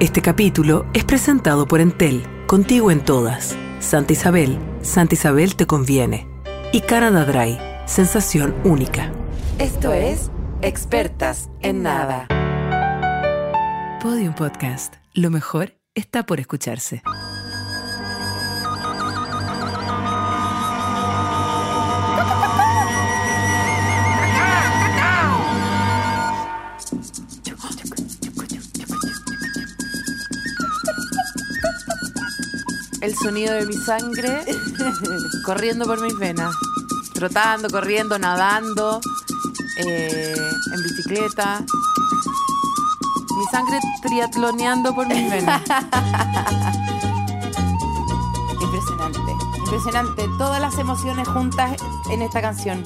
Este capítulo es presentado por Entel, contigo en todas. Santa Isabel, Santa Isabel te conviene. Y Canada Dry, sensación única. Esto es Expertas en Nada. Podium Podcast. Lo mejor está por escucharse. El sonido de mi sangre corriendo por mis venas. Trotando, corriendo, nadando, eh, en bicicleta. Mi sangre triatloneando por mis venas. Impresionante, impresionante. Todas las emociones juntas en esta canción.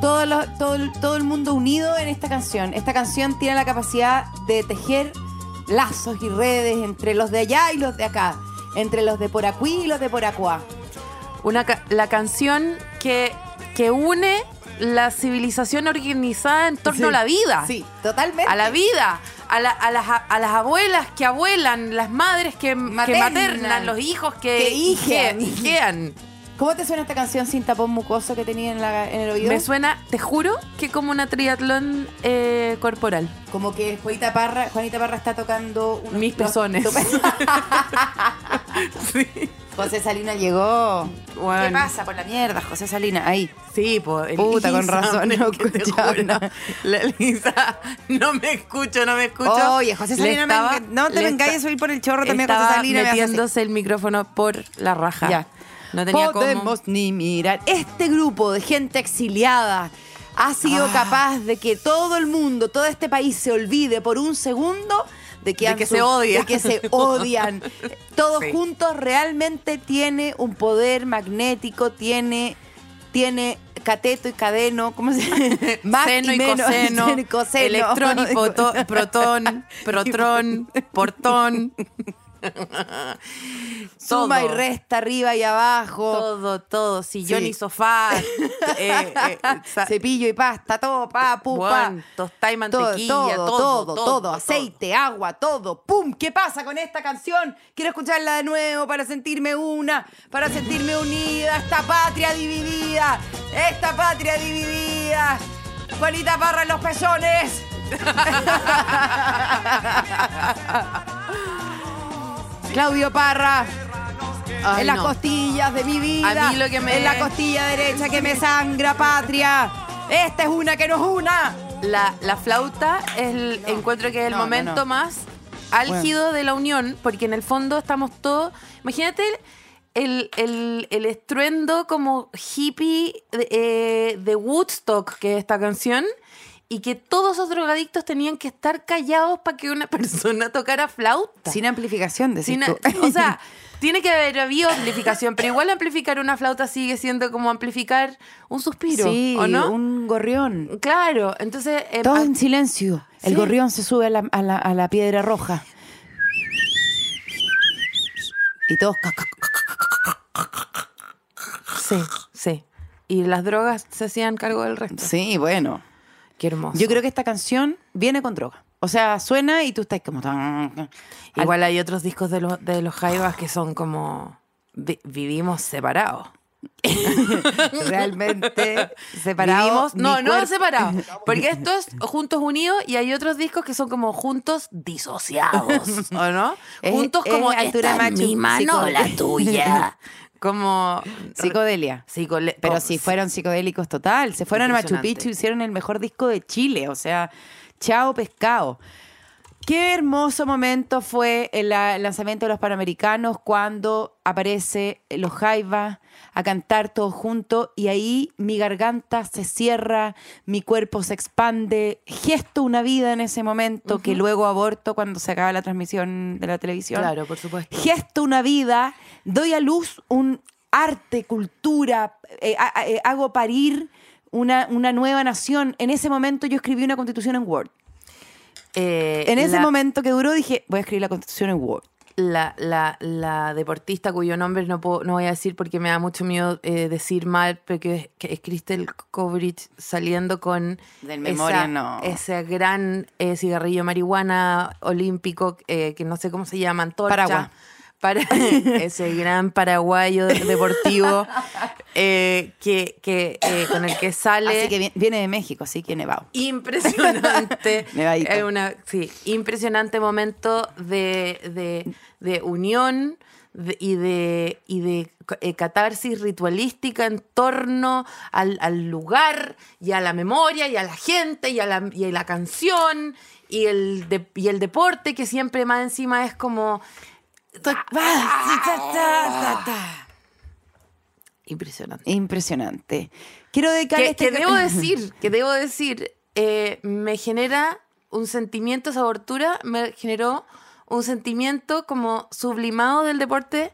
Todo, lo- todo, todo el mundo unido en esta canción. Esta canción tiene la capacidad de tejer lazos y redes entre los de allá y los de acá. Entre los de por aquí y los de por acuá. Una, ca- la canción que, que une la civilización organizada en torno Sí. a la vida. Sí, totalmente. A la vida, a, la- a las, a las abuelas que abuelan, las madres que que Maternan. maternan, los hijos que, Que hijean. hije- hijean. ¿Cómo te suena esta canción sin tapón mucoso que tenía en, la- en el oído? Me suena, te juro, que como una triatlón eh, corporal. Como que Juanita Parra, Juanita Parra está tocando unos- Mis los- pezones. tu José Salina llegó. ¿Qué pasa por la mierda, José Salina? Ahí. Sí, pues. Puta, con razón, no escuchaba nada. La Lisa, no me escucho, no me escucho. Oye, José Salina, me estaba- no te me engañes subir por el chorro también, José Salina. me metiéndose el micrófono por la raja. Ya. No tenía Podemos cómo. ni mirar. Este grupo de gente exiliada ha sido Ah. capaz de que todo el mundo, todo este país se olvide por un segundo de que, De han que se su- odia. de que se odian. Todos Sí. juntos realmente tiene un poder magnético, tiene, tiene cateto y cadeno, ¿cómo se llama? Más Seno y, menos, coseno, seno y coseno. electrón y protón, protón, portón. Suma y resta arriba y abajo. Todo, todo, sillón Sí. y sofá. eh, eh, Cepillo y pasta, todo, pa, pu, pa. Tostada y Todo, mantequilla, todo, todo, todo, todo, todo, aceite, agua, todo. ¡Pum! ¿Qué pasa con esta canción? Quiero escucharla de nuevo para sentirme una, para sentirme unida, esta patria dividida, esta patria dividida. Juanita Parra en los pezones. Claudio Parra. Ay, en las no. costillas de mi vida. A mí lo que me- En la costilla derecha que me sangra, patria. Esta es una que no es una. La, la flauta es el, encuentro que es el No, momento más álgido de la unión, porque en el fondo estamos todos. Imagínate el, el- el estruendo como hippie de, eh, de Woodstock, que es esta canción, y que todos esos drogadictos tenían que estar callados para que una persona tocara flauta. Sin amplificación, decís Sin- tú. o sea, tiene que haber habido amplificación, pero igual amplificar una flauta sigue siendo como amplificar un suspiro, sí, ¿o no? un gorrión. Claro, entonces... eh, Todo ah, en silencio. El Sí. gorrión se sube a la, a la- a la piedra roja. Y todos... Sí, sí. Y las drogas se hacían cargo del resto. Sí, bueno. Qué hermoso. Yo creo que esta canción viene con droga. O sea, suena y tú estás como... tan- Igual hay otros discos de los, de los Jaivas que son como... vi- vivimos separados. Realmente separados. Vivimos, no, mi no cuerpo- separados. Porque esto es Juntos Unidos y hay otros discos que son como Juntos disociados, ¿o no? Es- juntos es como altura esta es mi mano, la tuya. Como Psicodelia. psicole- Pero oh, sí, fueron psicodélicos total. Se fueron a Machu. Picchu y hicieron el mejor disco de Chile. O sea, chao pescado. Qué hermoso momento fue el la- lanzamiento de los Panamericanos cuando aparece los Jaivas a cantar todos juntos y ahí mi garganta se cierra, mi cuerpo se expande, gesto una vida en ese momento que luego aborto cuando se acaba la transmisión de la televisión. Claro, por supuesto. Gesto una vida, doy a luz un arte, cultura, eh, eh, hago parir una, una nueva nación. En ese momento yo escribí una constitución en Word. Eh, En ese la- momento que duró dije, voy a escribir la constitución en Word. la, la, la deportista cuyo nombre no, puedo, no voy a decir porque me da mucho miedo eh, decir mal, pero que, es- que es Crystal Coverage saliendo con Del memoria, esa- no. ese gran eh, cigarrillo marihuana olímpico eh, que no sé cómo se llama, antorcha. Paraguas. Para, ese gran paraguayo deportivo eh, que, que, eh, con el que sale Así que vi- viene de México, así que nevado. impresionante. Nevadito. Es una, sí, impresionante momento de, de, de unión y de, y de eh, catarsis ritualística en torno al, al lugar y a la memoria y a la gente y a la, y a la canción y el, de- y el deporte que siempre más encima es como... Impresionante. Impresionante. Quiero dedicarle que, este que debo decir, que debo decir, eh, me genera un sentimiento, esa abertura me generó un sentimiento como sublimado del deporte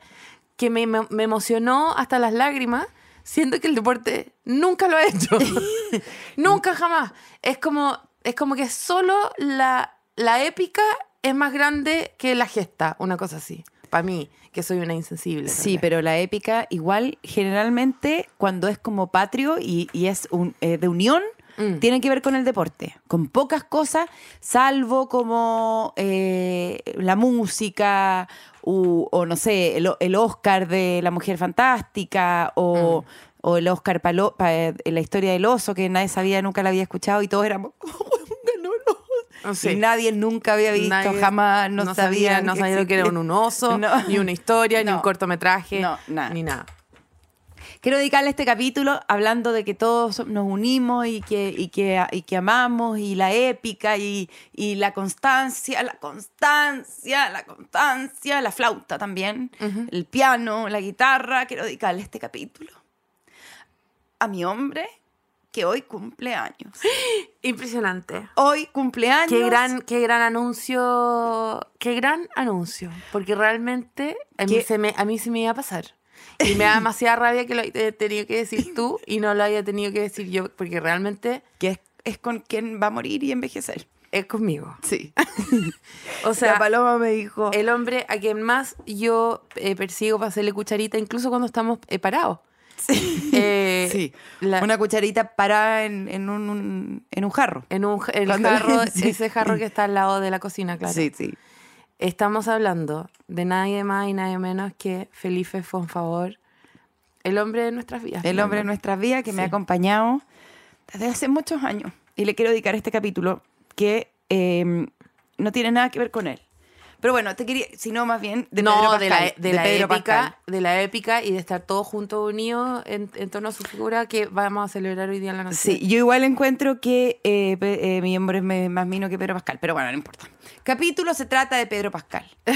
que me, me- me emocionó hasta las lágrimas, siendo que el deporte nunca lo ha hecho. nunca jamás. Es como, es como que solo la, la épica es más grande que la gesta, una cosa así. Para mí, que soy una insensible. Sí, pero la épica igual generalmente cuando es como patrio y, y es un, eh, de unión, Mm. tiene que ver con el deporte, con pocas cosas, salvo como eh, la música u- o no sé, el, el Oscar de la Mujer Fantástica o, Mm. o el Oscar para la historia del oso que nadie sabía, nunca la había escuchado y todos éramos... ganó el oso. Oh, sí. Y nadie nunca había visto, Nadie- jamás, no, sabía, no sabía lo que era un, un oso, No. ni una historia, ni No. un cortometraje, No, nada. ni nada. Quiero dedicarle este capítulo hablando de que todos nos unimos y que, y que, y que amamos y la épica y, y la constancia, la constancia, la constancia, la flauta también, el piano, la guitarra. Quiero dedicarle este capítulo a mi hombre que hoy cumple años. Impresionante. Hoy cumpleaños. Qué gran, qué gran anuncio, qué gran anuncio, porque realmente a mí, se me, a mí se me iba a pasar. Y me da demasiada rabia que lo hayas tenido que decir tú y no lo haya tenido que decir yo, porque realmente Que es, es con quien va a morir y envejecer. es conmigo. Sí. O la sea, paloma me dijo. el hombre a quien más yo eh, persigo para hacerle cucharita, incluso cuando estamos eh, parados. Sí. Eh, Sí. la- Una cucharita parada en, en un, un- en un jarro. En un el jarro, sí. ese jarro que está al lado de la cocina, claro. Sí, sí. Estamos hablando de nadie más y nadie menos que Felipe Fonfavor, el hombre de nuestras vidas. El hombre de nuestras vidas que me ha acompañado desde hace muchos años. Y le quiero dedicar este capítulo que eh, no tiene nada que ver con él. Pero bueno, te quería, sino más bien de no, Pedro de la, Pascal, de la Pedro épica, Pascal. de la épica y de estar todos juntos unidos en, en torno a su figura que vamos a celebrar hoy día en la noche. Sí, yo igual encuentro que eh, eh, mi hombre es más mino que Pedro Pascal, pero bueno, no importa. Capítulo se trata de Pedro Pascal.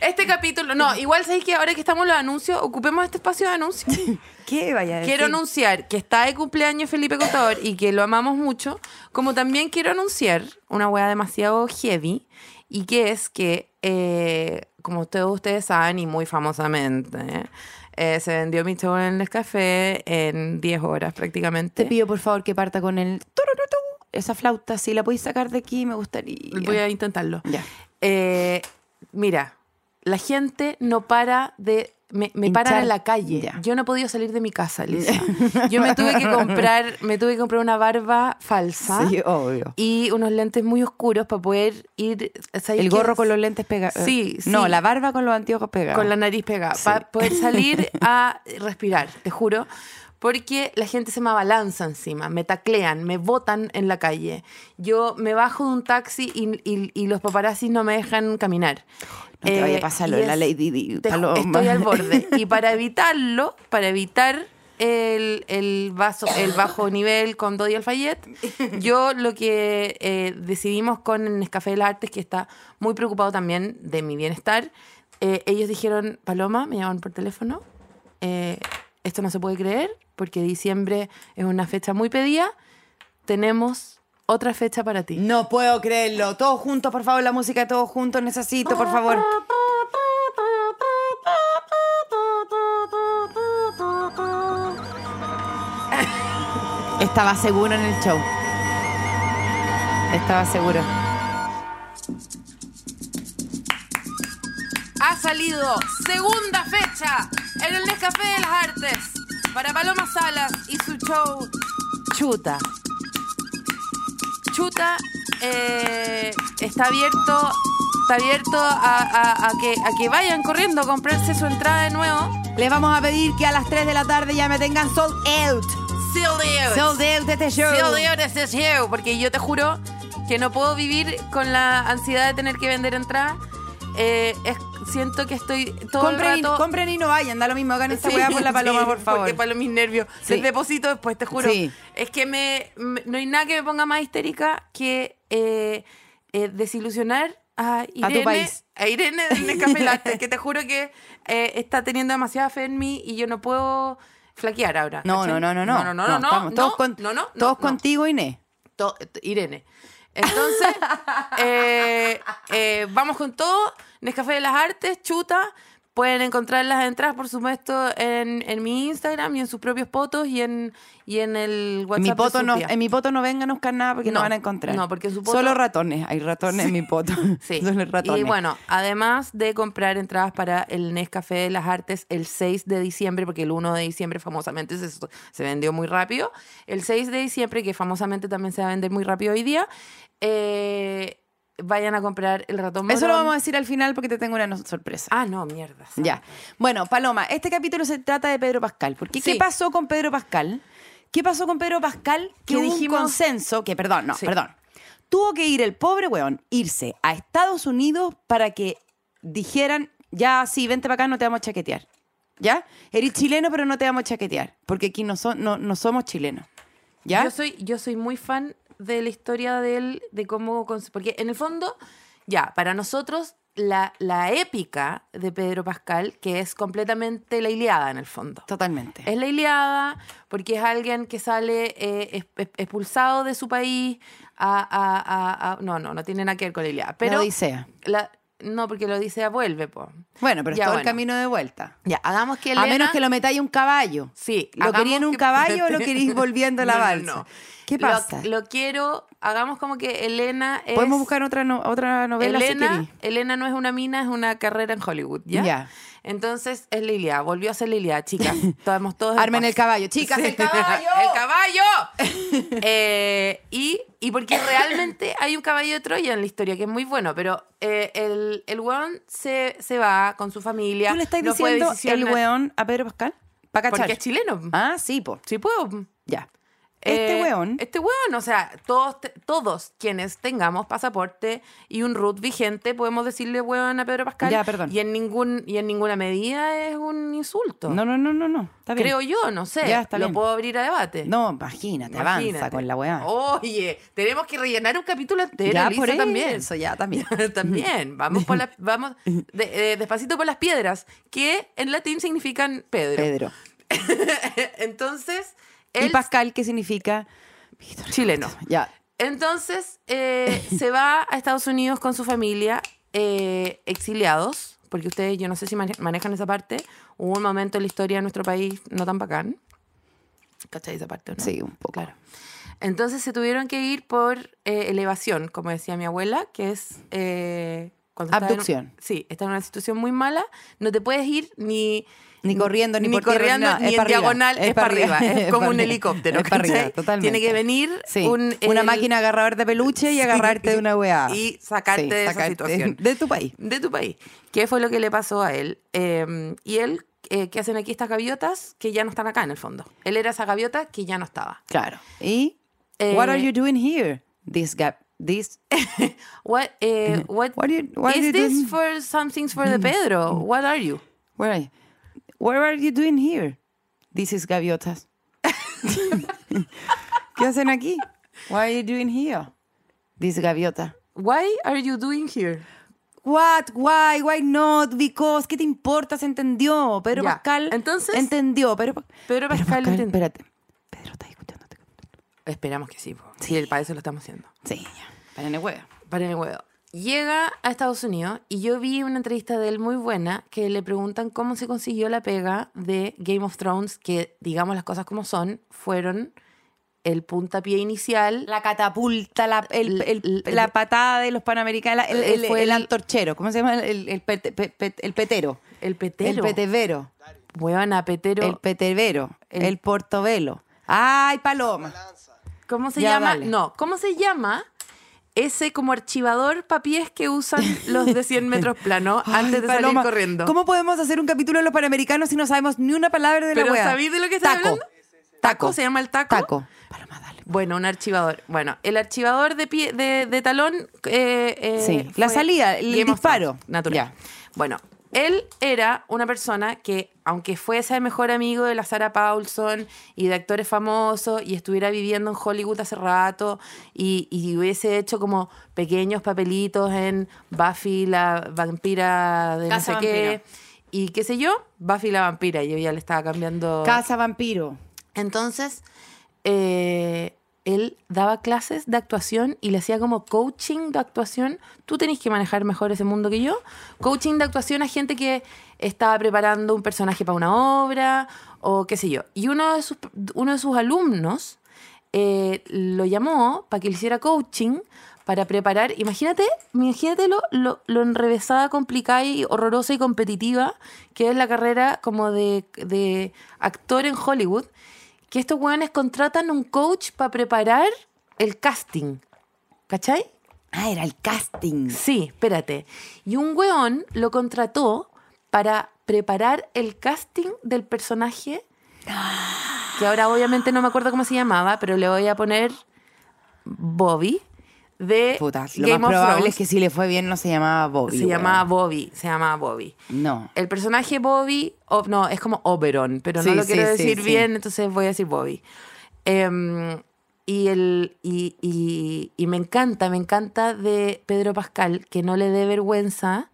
Este capítulo, no, igual sabéis que ahora que estamos en los anuncios, ocupemos este espacio de anuncios. ¿Qué vaya a decir? Quiero anunciar que está de cumpleaños Felipe Contador y que lo amamos mucho, como también quiero anunciar una wea demasiado heavy y que es que, eh, como todos ustedes saben y muy famosamente, eh, se vendió mi show en el café en 10 horas prácticamente. Te pido por favor que parta con el esa flauta, si la podéis sacar de aquí me gustaría. Voy a intentarlo. Ya. Eh, mira, la gente no para de... Me, me paran en la calle. Yo no he podido salir de mi casa, Lisa. Yo me tuve que comprar, me tuve que comprar una barba falsa Sí, obvio. y unos lentes muy oscuros para poder ir. ¿sabes El gorro con los lentes pegados. Sí, sí. No, la barba con los anteojos pegados. con la nariz pegada, Sí. para poder salir a respirar, te juro. Porque la gente se me abalanza encima, me taclean, me botan en la calle. Yo me bajo de un taxi y, y- y los paparazzis no me dejan caminar. No te vaya a Eh, pasar lo de la Lady Di. Estoy al borde. Y para evitarlo, para evitar el, el vaso, el bajo nivel con Dodi Alfayet, yo lo que eh, decidimos con el Nescafé de las Artes, que está muy preocupado también de mi bienestar, eh, ellos dijeron, Paloma, me llaman por teléfono, eh, esto no se puede creer, porque diciembre es una fecha muy pedida, tenemos otra fecha para ti. No puedo creerlo. Todos juntos, por favor, la música de todos juntos. Necesito, por favor. Estaba seguro en el show. Estaba seguro. ha salido segunda fecha en el Nescafé de las Artes para Paloma Salas y su show Chuta. Chuta eh, está abierto, está abierto a, a- a que, a que vayan corriendo a comprarse su entrada de nuevo. Les vamos a pedir que a las 3 de la tarde ya me tengan sold out. Sold out. Sold out de este show. Sold out este show, porque yo te juro que no puedo vivir con la ansiedad de tener que vender entradas. Eh, es- siento que estoy todo compren, el y, rato... compren y no vayan, da lo mismo, hagan esta Sí, weá por la paloma, sí, por favor. Porque para mis nervios. Sí. Les deposito después, te juro. Sí. Es que me, me- no hay nada que me ponga más histérica que eh, eh, desilusionar a Irene. país. A Irene del Latte, que te juro que eh, está teniendo demasiada fe en mí y yo no puedo flaquear ahora. No, no, no, no, no. No, no, no, no. no, todos contigo, Inés. To- Irene. Entonces, eh, eh, vamos con todo. Nescafé de las Artes, chuta. Pueden encontrar las entradas, por supuesto, en, en mi Instagram y en sus propios fotos y en, y en el WhatsApp. En mi, de poto no, en mi poto no vengan a buscar nada porque no, No, van a encontrar. no, porque su poto- Solo ratones. Hay ratones en mi poto. Sí. Solo ratones. Y bueno, además de comprar entradas para el Nescafé de las Artes el 6 de diciembre, porque el 1 de diciembre famosamente se, se vendió muy rápido, el 6 de diciembre, que famosamente también se va a vender muy rápido hoy día, eh, vayan a comprar el ratón Eso lo vamos a decir al final porque te tengo una no- sorpresa. Ah, no, mierda. Ya. Bueno, Paloma, este capítulo se trata de Pedro Pascal. Porque ¿qué pasó con Pedro Pascal? ¿Qué pasó con Pedro Pascal? Que dijimos- un consenso, que perdón, no, Sí. perdón. Tuvo que ir el pobre weón, irse a Estados Unidos para que dijeran, ya sí, vente para acá, no te vamos a chaquetear. ¿Ya? Eres chileno, pero no te vamos a chaquetear. Porque aquí no, son, no, no somos chilenos. ¿Ya? Yo soy, yo soy muy fan de la historia de él, de cómo... Porque en el fondo, ya, para nosotros, la, la épica de Pedro Pascal, que es completamente la Iliada en el fondo. Totalmente. Es la Iliada porque es alguien que sale eh, es- es- expulsado de su país a, a- a- a- No, no, no tiene nada que ver con la Iliada. Pero la Odisea. la- no, porque la Odisea vuelve, po. Bueno, pero es Ya, el bueno. camino de vuelta. Ya, hagamos que A menos que lo metáis un caballo. Sí. ¿Lo hagamos quería en un que- caballo o lo queréis volviendo a la No, no, no. ¿Qué pasa? Lo, quiero... Hagamos como que Elena es... Podemos buscar otra, no- otra novela Elena. Elena no es una mina, es una carrera en Hollywood, ¿ya? Ya. Entonces es Lilia, volvió a ser Lilia, chicas. Estamos todos en Armen el caballo. Chicas, el caballo. ¡El caballo! Eh, y, y porque realmente hay un caballo de Troya en la historia, que es muy bueno, pero eh, el, el weón se, se va con su familia. ¿Tú le estás no diciendo el weón a Pedro Pascal? ¿Para? Porque es chileno. Ah, sí, po. Sí puedo. Ya. Este Eh, weón. Este weón, o sea, todos, todos quienes tengamos pasaporte y un root vigente podemos decirle weón a Pedro Pascal. Ya, perdón. Y en, ningún, y en ninguna medida es un insulto. No, no, no, no, no. Está bien. Creo yo, no sé. Ya, está Lo bien. puedo abrir a debate. No, imagínate, avanza con la weá. Oye, tenemos que rellenar un capítulo entero, ya Lisa, por eso, también. ya también. también. Vamos por las, vamos de- eh, despacito por las piedras, que en latín significan Pedro. Pedro. Entonces, ¿Y Pascal qué significa? chileno. Ya. Entonces, eh, se va a Estados Unidos con su familia, eh, exiliados, porque ustedes, yo no sé si mane- manejan esa parte. Hubo un momento en la historia de nuestro país no tan bacán. ¿Cachai esa parte? no? Sí, un poco. Claro. Entonces se tuvieron que ir por eh, elevación, como decía mi abuela, que es... eh, cuando estás en- Abducción. sí, está en una situación muy mala, no te puedes ir ni... Ni corriendo, ni por tierra, corriendo, ni nada, ni es en arriba, diagonal, es para arriba. arriba, Es como un helicóptero. es para arriba, totalmente. Tiene que venir Sí, un, una el- máquina agarrador de peluche y agarrarte de una weá. Y sacarte Sí, de esa sacarte situación. De tu país. De tu país. ¿Qué fue lo que le pasó a él? Eh, y él, eh, ¿qué hacen aquí estas gaviotas? Que ya no están acá en el fondo. Él era esa gaviota que ya no estaba. Claro. ¿Y? Eh, what are you doing here? This gap. This. What, eh, what, What are you- what is you this doing? for some things for the Pedro? What are you? Where are you? What are you doing here? This is gaviotas. ¿Qué hacen aquí? What are you doing here? This gaviota. Why are you doing here? What? Why? Why not? Because. ¿Qué te importa? Se entendió. Pedro Ya, Pascal. entonces- Entendió. Pedro, Pa- Pedro Pascal entendió. Espérate. Pedro, ¿estás escuchando? Esperamos que sí. po. Sí, el para eso lo estamos haciendo. Sí, ya. Para el huevo. Para el huevo. Llega a Estados Unidos y yo vi una entrevista de él muy buena que le preguntan cómo se consiguió la pega de Game of Thrones, que digamos las cosas como son, fueron el puntapié inicial. La catapulta, la, el- el- El- la patada de los panamericanos, el, antorchero, ¿cómo se llama? El, el pete- pe- pe- el petero. El petero. El petevero. Huevona, petero. el petevero. el- El, portobelo. ¡Ay, paloma! ¿Cómo se Ya, llama? No, ¿cómo se llama ese como archivador papiés que usan los de 100 metros plano antes de Paloma, salir corriendo? ¿Cómo podemos hacer un capítulo de los panamericanos si no sabemos ni una palabra de la ¿Pero wea? sabéis de lo que estoy Taco. hablando? Taco. ¿Se llama el taco? Taco. Paloma, dale. Bueno, un archivador. Bueno, el archivador de pie, de, de talón. eh, eh, Sí, la salida, el disparo. Natural. Ya. Bueno, él era una persona que, aunque fuese el mejor amigo de la Sarah Paulson y de actores famosos y estuviera viviendo en Hollywood hace rato y, y hubiese hecho como pequeños papelitos en Buffy, la vampira de Casa no sé qué. Y qué sé yo, Buffy la vampira. Yo ya le estaba cambiando. Casa vampiro. Entonces, eh, él daba clases de actuación y le hacía como coaching de actuación. Tú tenés que manejar mejor ese mundo que yo. Coaching de actuación a gente que estaba preparando un personaje para una obra o qué sé yo. Y uno de sus, uno de sus alumnos eh, lo llamó para que le hiciera coaching para preparar, imagínate, imagínate lo, lo, enrevesada, complicada y horrorosa y competitiva que es la carrera como de actor en Hollywood, que estos hueones contratan un coach para preparar el casting. ¿Cachai? Ah, era el casting. Sí, espérate. Y un weón lo contrató para preparar el casting del personaje, que ahora obviamente no me acuerdo cómo se llamaba, pero le voy a poner Bobby, de Puta, lo Game más of probable Thrones. es que si le fue bien no se llamaba Bobby. se weón. llamaba Bobby, se llamaba Bobby. No. El personaje Bobby, o- no, es como Oberon, pero no Sí, lo sí, quiero decir sí. bien, entonces voy a decir Bobby. Em, y, el, y, y- y me encanta, me encanta de Pedro Pascal que no le dé vergüenza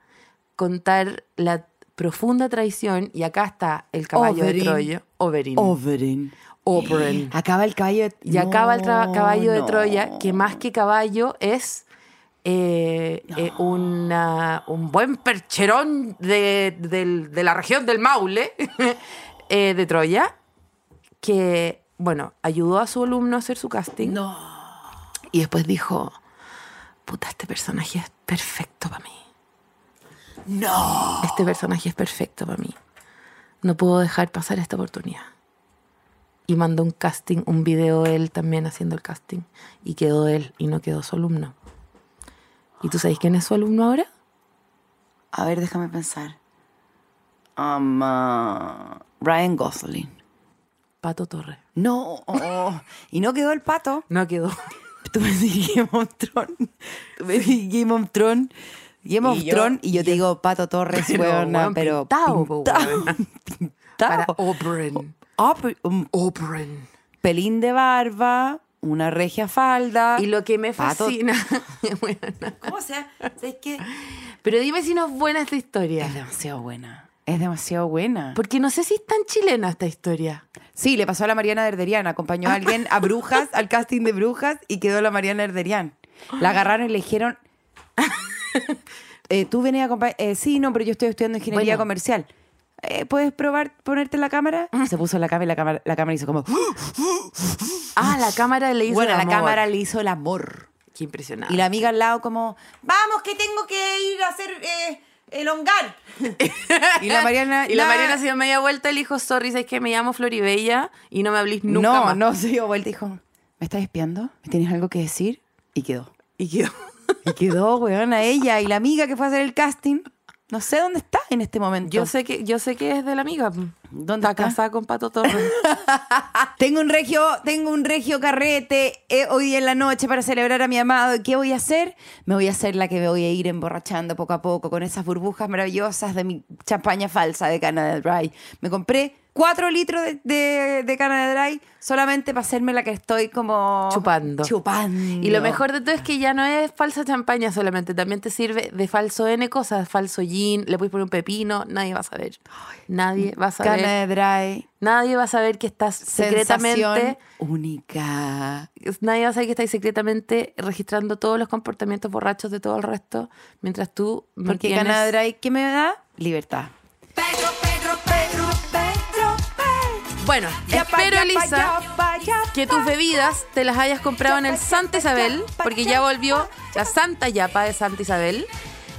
contar la profunda traición, y acá está el caballo Oberyn. de Troya, Oberyn. Oberyn. Oberyn. Acaba el caballo de... Y acaba el No, caballo de. Troya, que más que caballo es eh, eh, una- un buen percherón de, de la región del Maule, eh, de Troya, que, bueno, ayudó a su alumno a hacer su casting. No. Y después dijo, puta, este personaje es perfecto para mí. No. Este personaje es perfecto para mí. No puedo dejar pasar esta oportunidad. Y mandó un casting, un video él también haciendo el casting. Y quedó él y no quedó su alumno. ¿Y tú sabes quién es su alumno ahora? A ver, déjame pensar. Um, uh, Ryan Gosling. Pato Torre. No. y no quedó el pato. No quedó. Tú me decís Game of Thrones. Tú me decís Game of Thrones. Game of Thrones. Y yo te digo Pato Torres, Pero, weona, pero. pintao, weón. pintao. Para Oberyn. Un Oberyn. pelín de barba, una regia falda. Y lo que me fascina. ¿Cómo sea? ¿Sabes qué? Pero dime si no es buena esta historia. Es demasiado buena. Es demasiado buena. Porque no sé si es tan chilena esta historia. Sí, le pasó a la Mariana Erderian. Acompañó a alguien a Brujas, al casting de Brujas, y quedó la Mariana Erderian. La agarraron y le dijeron. eh, Tú venías a acompañar. eh, sí, no, pero yo estoy estudiando ingeniería Bueno. comercial. Eh, ¿Puedes probar ponerte la cámara? Se puso la cámara y la cámara, la cámara hizo como. Ah, la cámara le hizo bueno, el la amor. cámara le hizo el amor. Qué impresionante. Y la amiga al lado, como. Vamos, que tengo que ir a hacer eh, elongar. y la Mariana. Y la "Nah". Mariana se dio media vuelta y le dijo, sorry, es que me llamo Floribella y no me hablís nunca no, más. no, se dio vuelta y dijo: ¿Me estás espiando? ¿Me tienes algo que decir? Y quedó. Y quedó. Y quedó, weón, a ella. Y la amiga que fue a hacer el casting, no sé dónde está en este momento. Yo sé que, yo sé que es de la amiga. ¿Dónde está? está? casada con Pato Torres. Tengo un regio, tengo un regio carrete eh, hoy en la noche para celebrar a mi amado. ¿Y qué voy a hacer? Me voy a hacer la que me voy a ir emborrachando poco a poco con esas burbujas maravillosas de mi champaña falsa de Canada Dry. Me compré cuatro litros de, de, de Canada Dry solamente para hacerme la que estoy como... Chupando. Chupando. Y lo mejor de todo es que ya no es falsa champaña solamente, también te sirve de falso N cosas, falso gin, le puedes poner un pepino, nadie va a saber. Nadie va a saber. Canada Dry. Nadie va a saber que estás secretamente. Única. Nadie va a saber que estás secretamente registrando todos los comportamientos borrachos de todo el resto, mientras tú Porque mantienes- Canada Dry, ¿qué me da? Libertad. Pedro, Bueno, Yapa, espero, Elisa, que tus bebidas te las hayas comprado en el Santa Isabel, porque ya volvió la Santa Yapa de Santa Isabel.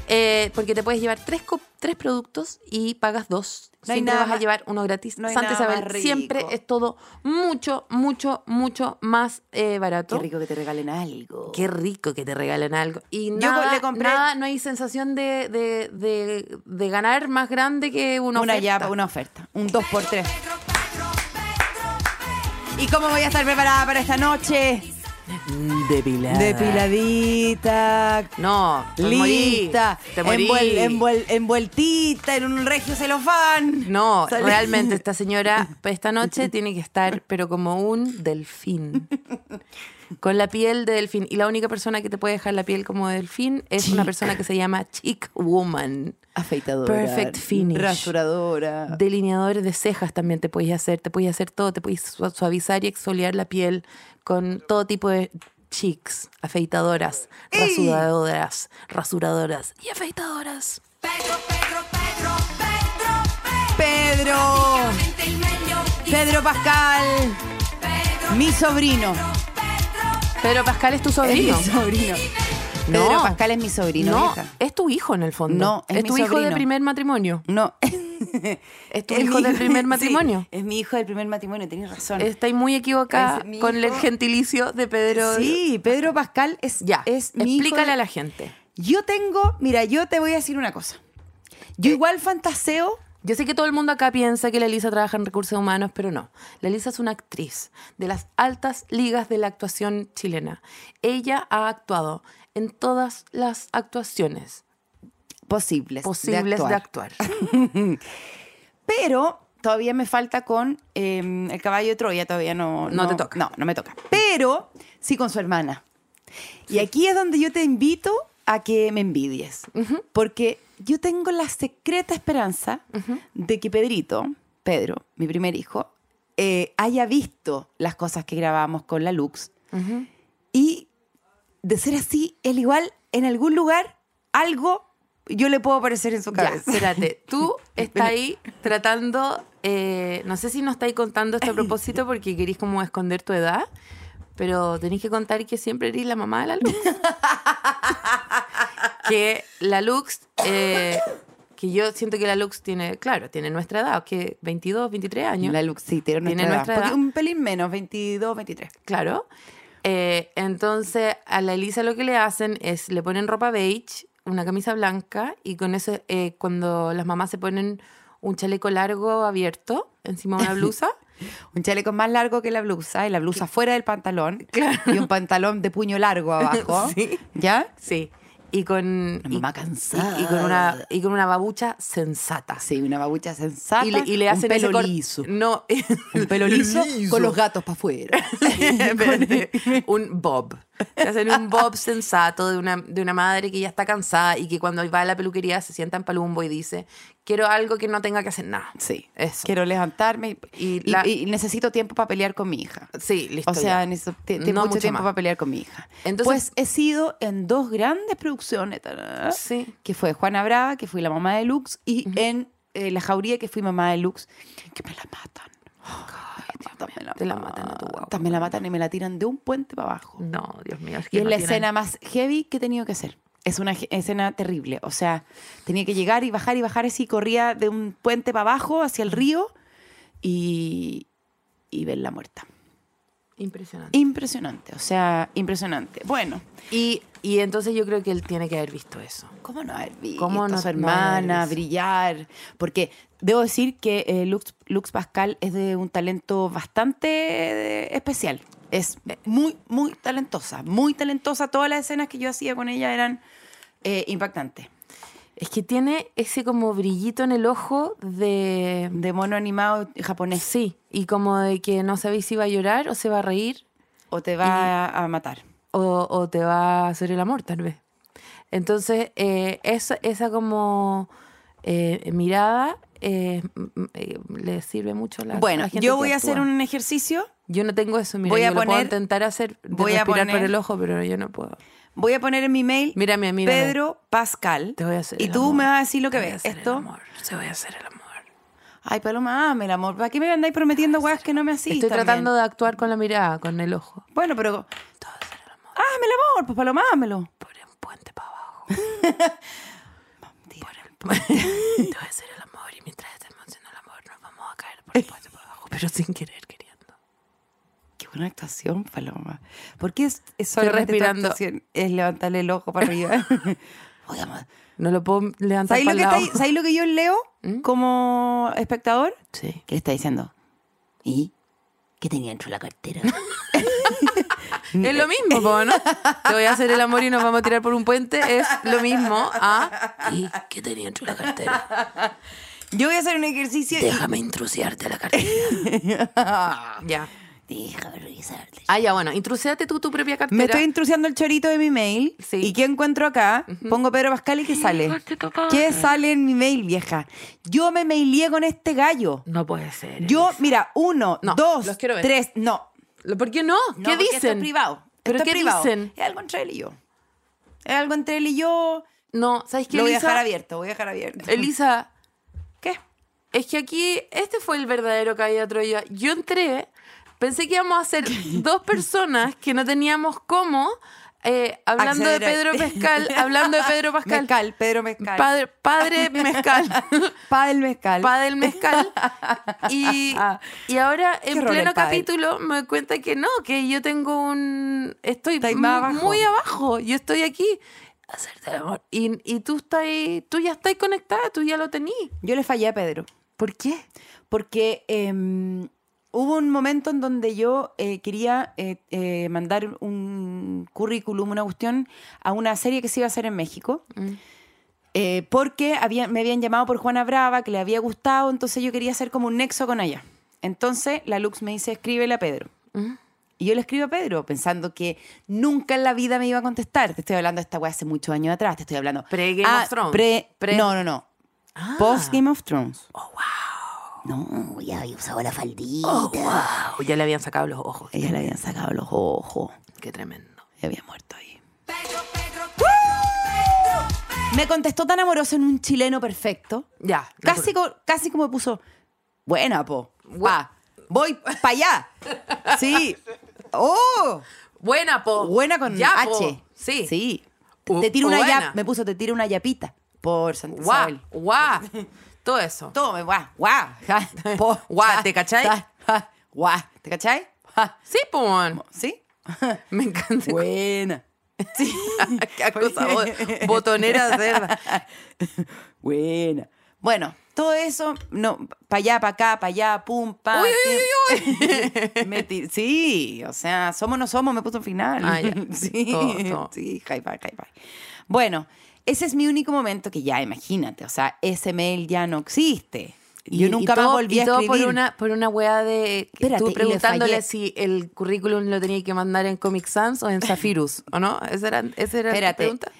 eh, porque te puedes llevar tres, tres productos y pagas dos. No siempre nada vas a llevar uno gratis. no Santa Isabel siempre es todo mucho, mucho, mucho más eh, barato. Qué rico que te regalen algo. Qué rico que te regalen algo. Y Yo nada, le compré- nada, no hay sensación de, de, de- de ganar más grande que una, una oferta. yapa, una oferta. Un 2 por 3 ¿Y cómo voy a estar preparada para esta noche? Depilada. Depiladita, No, te morí. lista, Te morí. envuel- envuel- envueltita en un regio celofán. No, Salí- realmente esta señora esta noche tiene que estar, pero como un delfín. Con la piel de delfín. Y la única persona que te puede dejar la piel como de delfín es una persona que se llama Chic Woman. Afeitadora. Perfect finish. Rasuradora. Delineadores de cejas también te puedes hacer. Te puedes hacer todo. Te puedes su- suavizar y exfoliar la piel con todo tipo de chics, afeitadoras, rasuradoras, rasuradoras y afeitadoras. Pedro. Pedro Pascal. Mi sobrino. Pedro Pascal es tu sobrino. Es mi sobrino. No. Pedro Pascal es mi sobrino, no, vieja. es tu hijo en el fondo. No, es es mi tu hijo de sobrino. primer matrimonio. No. Es tu Es hijo mi del primer sí, matrimonio. es mi hijo del primer matrimonio, tienes razón. Estáis muy equivocada Es con el hijo. gentilicio de Pedro. Sí, Pedro Pascal es, Ya, es mi hijo explícale de- a la gente. Yo tengo, mira, yo te voy a decir una cosa. Yo Eh, igual fantaseo. Yo sé que todo el mundo acá piensa que la Elisa trabaja en recursos humanos, pero no. La Elisa es una actriz de las altas ligas de la actuación chilena. Ella ha actuado en todas las actuaciones Posibles. posibles de de actuar. Pero todavía me falta con eh, el caballo de Troya, todavía no, No te toca. No, no me toca. Pero sí con su hermana. Y aquí es donde yo te invito a que me envidies. Porque yo tengo la secreta esperanza de que Pedrito, Pedro, mi primer hijo, eh, haya visto las cosas que grabamos con la Lux. Y de ser así, él igual en algún lugar, algo yo le puedo aparecer en su Ya, cabeza. espérate. Tú estás ahí tratando, eh, no sé si nos estáis contando esto a propósito porque queréis como esconder tu edad, pero tenéis que contar que siempre eres la mamá de la Lux. que la Lux, eh, que yo siento que la Lux tiene, claro, tiene nuestra edad, que 22, 23 años. La Lux, sí, tiene nuestra, Tiene edad. nuestra edad. Un pelín menos, 22, 23. Claro. Eh, entonces, a la Elisa lo que le hacen es le ponen ropa beige, una camisa blanca, y con eso, eh, cuando las mamás se ponen un chaleco largo abierto encima de una blusa, Un chaleco más largo que la blusa y la blusa fuera del pantalón. Y un pantalón de puño largo abajo. Sí. ¿Ya? sí, y con, Una y, mamá cansada. y- y con una, y con una babucha sensata. Sí, una babucha sensata. Y le, y le hacen un pelo ese liso. No, Un pelo liso, con los gatos para afuera. Un bob. Te hacen un bob sensato de una, de una madre que ya está cansada y que cuando va a la peluquería se sienta en palumbo y dice, quiero algo que no tenga que hacer nada. Sí. Eso. Quiero levantarme y, Y la- y necesito tiempo para pelear con mi hija. Sí, listo. O sea, necesito No mucho mucho tiempo más. para pelear con mi hija. Entonces- pues he sido en dos grandes producciones. tarara, Sí. Que fue Juana Brava, que fui la mamá de Lux, y en eh, La Jauría, que fui mamá de Lux, que me la matan. Ay, Dios, te la matan a tu guagua. Me la matan y me la tiran de un puente para abajo. No, Dios mío. Es Y que es no la tienen- escena más heavy que he tenido que hacer. Es una escena terrible. O sea, tenía que llegar y bajar y bajar así, corría de un puente para abajo hacia el río y, y verla muerta. Impresionante. Impresionante, o sea, impresionante. Bueno, Y, y entonces yo creo que él tiene que haber visto eso. ¿cómo no haber visto ¿Cómo a no- su no haber hermana brillar? Porque debo decir que eh, Lux, Lux Pascal es de un talento bastante eh, especial. Es muy, muy talentosa, muy talentosa. Todas las escenas que yo hacía con ella eran eh, impactantes. Es que tiene ese como brillito en el ojo de... De mono animado japonés. Sí, y como de que no sabéis si va a llorar o se va a reír O te va a matar. o, o te va a hacer el amor, tal vez. Entonces, eh, esa, esa como eh, mirada eh, eh, le sirve mucho a la, a Bueno, la gente yo voy a hacer un ejercicio. Yo no tengo eso, mira, voy a yo lo puedo poner- intentar hacer, de voy a respirar por poner- el ojo, pero yo no puedo. Voy a poner en mi mail Mírame, mírame. Pedro Pascal. Te voy a hacer Y el tú amor. me vas a decir lo que Te voy a ves. hacer el Esto. amor, Te voy a hacer el amor. Ay, Paloma, dame el amor. ¿Para qué me andáis prometiendo weas que no me asistan? Estoy tratando de actuar con la mirada, con el ojo. Bueno, pero... Dame el amor, pues Paloma, dámelo. Por un puente para abajo. Por el puente. Te voy a hacer el amor y mientras estemos haciendo el amor nos vamos a caer por el puente para abajo, pero sin querer, buena actuación, Paloma. ¿Por qué es, es respirando. Es levantarle el ojo para arriba. Amor, No lo puedo levantar ¿Sabéis lo, que está- ¿sabéis lo que yo leo ¿Mm? como espectador? Sí. ¿Qué le está diciendo? ¿Y? ¿Qué tenía dentro de la cartera? Es lo mismo, po, ¿no? Te voy a hacer el amor y nos vamos a tirar por un puente. Es lo mismo a... ¿Y qué tenía dentro de la cartera? yo voy a hacer un ejercicio y- Déjame intrusiarte la cartera. ya. Déjame revisarte. Ah, ya, bueno. Intruséate tú tu propia cartera. Me estoy intrusiando el chorito de mi mail. Sí. ¿Y qué encuentro acá? Pongo Pedro Pascal y ¿qué sale? ¿Qué sale en mi mail, vieja? Yo me mailé con este gallo. No puede ser. Yo, mira, uno, No, dos, los quiero ver. tres, no. ¿Por qué no? No, ¿Qué dicen? Esto es privado. ¿Pero Esto es qué privado. dicen? Es algo entre él y yo. Es algo entre él y yo. No, ¿sabes qué, Lo voy a dejar abierto, voy a dejar abierto. Elisa, ¿Qué? es que aquí este fue el verdadero caída de Troya. Yo entré, pensé que íbamos a ser dos personas que no teníamos cómo, eh, hablando de Acceder Pedro Pascal, hablando de Pedro Pascal, Mezcal, Pedro Mezcal. padre, padre mezcal, Padre Mezcal. padre del mezcal. Y, y ahora en pleno capítulo me doy cuenta que no, que yo tengo un... Estoy abajo. muy abajo, yo estoy aquí. Hacerte el amor. Y, y tú, estás, tú ya estás conectada, tú ya lo tenías. Yo le fallé a Pedro. ¿Por qué? Porque em, hubo un momento en donde yo eh, quería eh, eh, mandar un currículum, una cuestión, a una serie que se iba a hacer en México. Eh, porque había, me habían llamado por Juana Brava, que le había gustado, entonces yo quería hacer como un nexo con ella. Entonces la Lux me dice, escríbele a Pedro. Y yo le escribo a Pedro, pensando que nunca en la vida me iba a contestar. Te estoy hablando de esta weá hace muchos años atrás. Te estoy hablando. Pre-Game Ah, of Thrones. pre- Pre- No, no, no. Ah. Post Game of Thrones. Oh, No, ya había usado la faldita. Oh, wow. Ya le habían sacado los ojos. Ella le habían sacado los ojos. Qué tremendo. Y había muerto ahí. Me contestó tan amoroso en un chileno perfecto. Ya. Casi, co- casi como puso, buena, po. Guau, voy para allá. Sí. ¡Oh! Buena, po. Buena con Ya, H. po. Sí. Sí. U- te tiro una buena. ya, me puso, te tiro una yapita por Santa Guau, guau. Todo eso. Tome, guau, guau. po, Guau, ¿te cachai? Guau, ¿te cachai? Sí, po. ¿Sí? Me encanta. Buena. Sí. Qué cosa bo- botonera cerda. Buena. Bueno, todo eso, no, para allá, para acá, para allá, pum, pa. Uy, uy, uy, uy. sí, o sea, somos no somos, me puso un final. Ah, ya. Sí, Todo, todo. sí, high five, high five. Bueno, ese es mi único momento que ya, imagínate, o sea, ese mail ya no existe. Yo nunca todo- volví y a todo escribir. por una, por una weá de. Espérate, tú y le preguntándole si el currículum lo tenía que mandar en Comic Sans o en Zafirus, ¿o no? ¿Esa era, esa era Espérate. tu pregunta?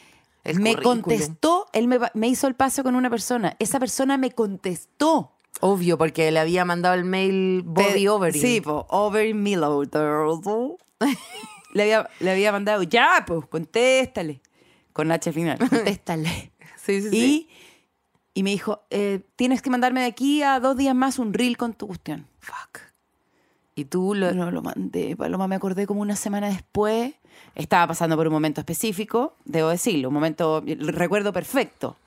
El me currículum. contestó, él me, me hizo el paso con una persona. Esa persona me contestó. Obvio, porque le había mandado el mail body over. Sí, po, over le, había, le había mandado, ya, pues, contéstale. Con H al final, contéstale. sí, sí. sí. y, y me dijo, eh, tienes que mandarme de aquí a dos días más un reel con tu cuestión. Fuck. Y tú lo. No lo mandé, Paloma, me acordé como una semana después. Estaba pasando por un momento específico, debo decirlo, un momento, recuerdo perfecto.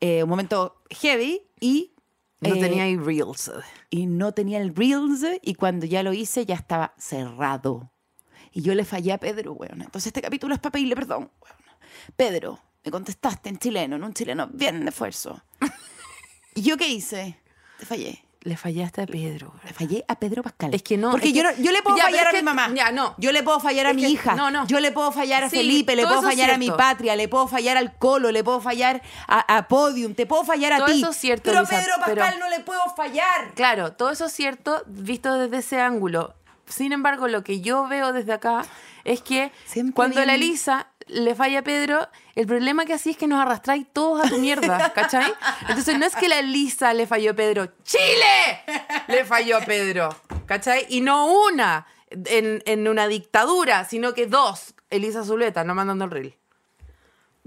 Eh, un momento heavy y... No eh, tenía ahí reels. y no tenía el Reels y cuando ya lo hice ya estaba cerrado. Y yo le fallé a Pedro, weón. Entonces este capítulo es para pedirle perdón, weón. Pedro, me contestaste en chileno, en un chileno bien de esfuerzo. ¿Y yo qué hice? Te fallé. Le fallaste a Pedro. Le fallé a Pedro Pascal. Es que no, Porque yo, que- no- yo le puedo Ya, fallar a que- mi mamá. ya, no. Yo le puedo fallar a Es mi que- hija. no, no. Yo le puedo fallar a Sí, Felipe, le todo puedo fallar a mi patria, le puedo fallar al Colo, le puedo fallar a, a Podium, te puedo fallar a Todo ti. eso es cierto, Pero a Lisa, Pedro Pascal pero- no le puedo fallar. Claro, todo eso es cierto visto desde ese ángulo. Sin embargo, lo que yo veo desde acá es que Siempre cuando la Elisa le falla a Pedro, el problema que así es que nos arrastráis todos a tu mierda, ¿cachai? Entonces no es que la Elisa le falló a Pedro, ¡Chile! Le falló a Pedro, ¿cachai? Y no una en, en una dictadura, sino que dos. Elisa Zuleta, no mandando el reel.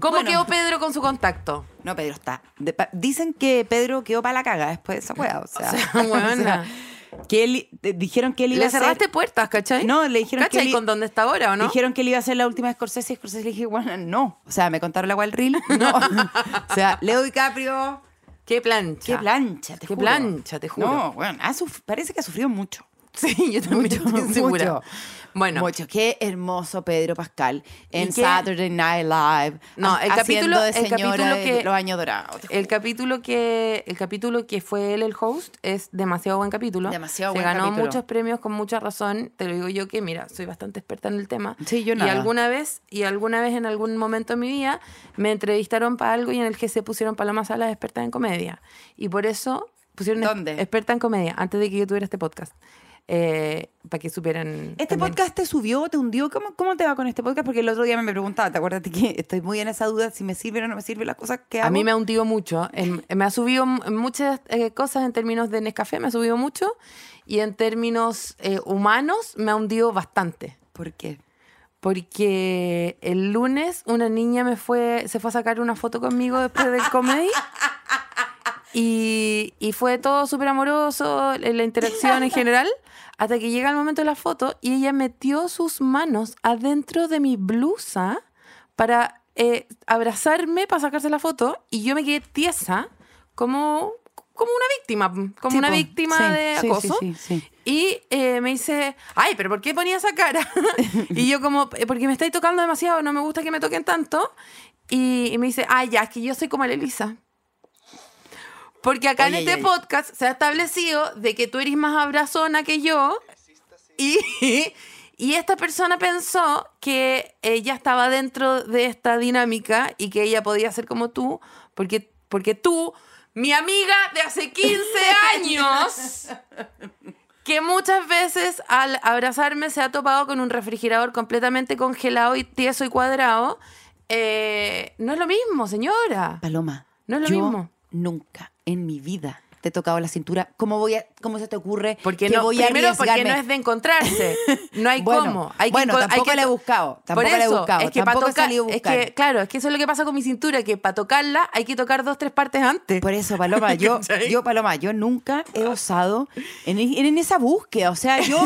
¿Cómo Bueno. quedó Pedro con su contacto? No, Pedro está. de dicen que Pedro quedó para la caga después de esa weá. O sea. que él, eh, dijeron que él iba Le a cerraste puertas, ¿cachai? No, le dijeron que ¿Cachai él- con dónde está ahora o no? Dijeron que él iba a ser la última de Scorsese y Scorsese le dije, bueno, no. O sea, me contaron la Wild Reel. No. o sea, Leo DiCaprio. Qué plancha. Qué plancha, te Qué juro. plancha, te juro. No, bueno, ha suf- parece que ha sufrido mucho. Sí, yo también Mucho, estoy segura. mucho. Bueno, Mucho. Qué hermoso Pedro Pascal en ¿Y? Saturday Night Live. No, el capítulo- de el capítulo que- los años dorados. el capítulo que el capítulo que fue él el host es demasiado buen capítulo. Demasiado Se buen ganó capítulo. muchos premios con mucha razón. Te lo digo yo que mira, soy bastante experta en el tema. Sí, yo Y nada. alguna vez y alguna vez en algún momento de mi vida me entrevistaron para algo y en el que se pusieron Paloma Salas experta en comedia. Y por eso pusieron ¿Dónde? experta en comedia antes de que yo tuviera este podcast. Eh, para que supieran. Este también. podcast te subió, te hundió. ¿Cómo, ¿Cómo te va con este podcast? Porque el otro día me preguntaba, ¿te acuerdas que estoy muy en esa duda si me sirven o no me sirven las cosas que hago? A mí me ha hundido mucho. Me ha subido muchas eh, cosas en términos de Nescafé, me ha subido mucho. Y en términos eh, humanos, me ha hundido bastante. ¿Por qué? Porque el lunes una niña me fue, se fue a sacar una foto conmigo después del comedy. Y, y fue todo súper amoroso, eh, la interacción en general, hasta que llega el momento de la foto y ella metió sus manos adentro de mi blusa para eh, abrazarme, para sacarse la foto, y yo me quedé tiesa como, como una víctima, como Sí, una po. víctima Sí, de acoso. sí. Y eh, me dice, ay, pero ¿por qué ponía esa cara? y yo como, "Eh, porque me estáis tocando demasiado, no me gusta que me toquen tanto. Y, y me dice, ay, ya, es que yo soy como la Elisa. Porque acá Oye, en este podcast se ha establecido de que tú eres más abrazona que yo. Y, y esta persona pensó que ella estaba dentro de esta dinámica y que ella podía ser como tú, porque, porque tú, mi amiga de hace 15 años, que muchas veces al abrazarme se ha topado con un refrigerador completamente congelado y tieso y cuadrado, eh, no es lo mismo, señora. Paloma. No es lo yo mismo. Nunca en mi vida te he tocado la cintura. ¿Cómo voy a, cómo se te ocurre Porque que no, voy a porque no es de encontrarse. No hay Bueno, cómo. Hay que bueno, enco- hay tampoco que la he buscado, tampoco Por la he buscado, Es que para tampoco he tocar, salido a es que, claro, es que eso es lo que pasa con mi cintura, que para tocarla hay que tocar dos, tres partes antes. Por eso, Paloma, yo, yo, Paloma, yo nunca he osado en, en esa búsqueda. O sea, yo,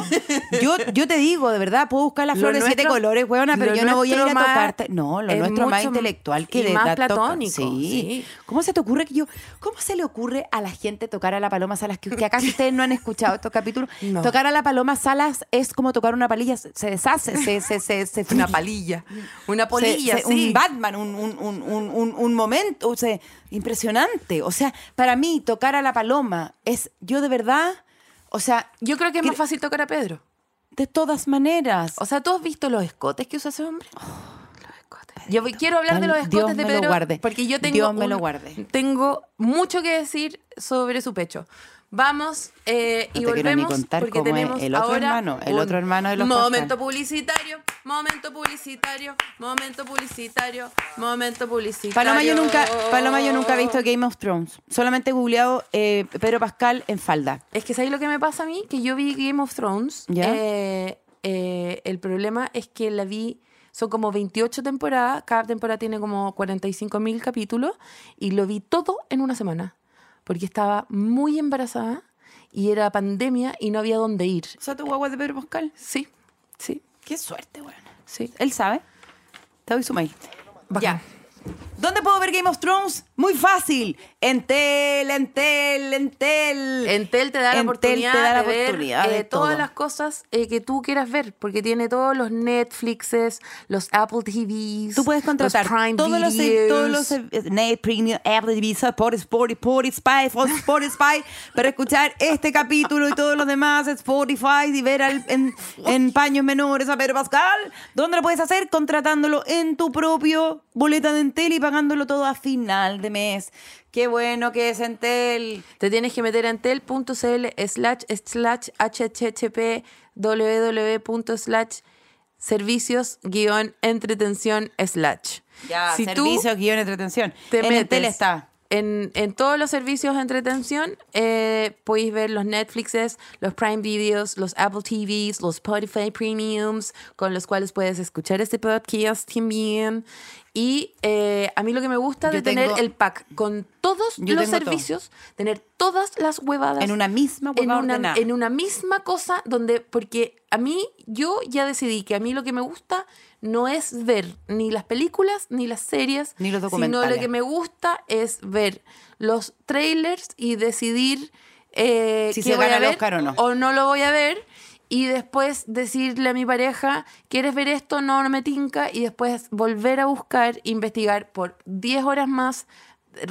yo, yo te digo, de verdad, puedo buscar las Lo flores de siete colores, huevona, pero yo no voy a ir a tocarte. No, lo es nuestro más intelectual que y de más platónico, Sí. sí. ¿Cómo se te ocurre que yo, cómo se le ocurre a la gente tocar a la Paloma Salas? Que, que acá si ustedes no han escuchado estos capítulos, No. tocar a la Paloma Salas es como tocar una palilla, se, deshace, se, se, se, se Una palilla. Una polilla, se- sí. Un Batman, un, un, un, un, momento, o sea, impresionante. O sea, para mí tocar a la paloma es, yo de verdad, o sea, Yo creo que es más fácil tocar a Pedro. de todas maneras. O sea, ¿tú has visto los escotes que usa ese hombre? los escotes. Yo quiero hablar de los Dios escotes de me lo Pedro guarde. porque yo tengo Dios me lo un- guarde. Tengo mucho que decir sobre su pecho. Vamos eh, y No ni volvemos contar porque cómo es tenemos el otro ahora hermano, el otro hermano de los momento publicitario, momento publicitario, momento publicitario, momento publicitario. Paloma yo nunca, Paloma yo nunca he visto Game of Thrones. Solamente he googleado eh, Pedro Pascal en falda. Es que ¿sabes lo que me pasa a mí? Que yo vi Game of Thrones. ¿Ya? eh, eh, el problema es que la vi... Son como 28 temporadas, cada temporada tiene como 45 mil capítulos y lo vi todo en una semana, porque estaba muy embarazada y era pandemia y no había dónde ir. O sea, tu guagua es de Pedro Pascal. Sí, sí, Qué suerte, bueno. sí. Él sabe. Te doy su mail. Bacán. Ya. ¿Dónde puedo ver Game of Thrones? Muy fácil. Entel, Entel, Entel. Entel te da la Entel oportunidad, te da la de ver oportunidad de eh, todas las cosas eh, que tú quieras ver, porque tiene todos los Netflixes, los Apple TVs, Tú puedes contratar los Prime todos los, Videos. todos los eh, Net Premium, Apple TV, Sport, Sport, Spotify, Spotify, para escuchar este capítulo y todos los demás, Spotify, y ver al- en, en paños menores a Pedro Pascal. ¿Dónde lo puedes hacer? Contratándolo en tu propio boleta de Entel y pagándolo todo a final de mes. Qué bueno que es Entel. Te tienes que meter a entel.cl slash slash http www. slash servicios guion entretención slash. Ya, Si servicios, guion, entretención. te en metes Entel está. En, en todos los servicios de entretención eh, podéis ver los Netflixes, los Prime Videos, los Apple TVs, los Spotify Premiums, con los cuales puedes escuchar este podcast también. Y eh, a mí lo que me gusta Yo de tener tengo- el pack con todos los todo. servicios, tener todas las huevadas En una misma en hueva una, ordenada. en una misma cosa donde, porque a mí, yo ya decidí que a mí lo que me gusta no es ver ni las películas, ni las series, Ni los sino documentales. lo que me gusta es ver los trailers y decidir eh, Si se voy gana a el ver Oscar o no. o no lo voy a ver y después decirle a mi pareja, ¿quieres ver esto? No, no me tinca y después volver a buscar, investigar por 10 horas más,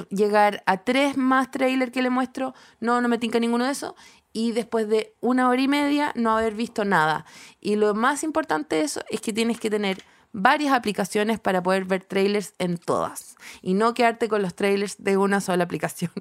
llegar a tres más trailers que le muestro, no, no me tinca ninguno de eso y después de una hora y media no haber visto nada. Y lo más importante de eso es que tienes que tener varias aplicaciones para poder ver trailers en todas y no quedarte con los trailers de una sola aplicación.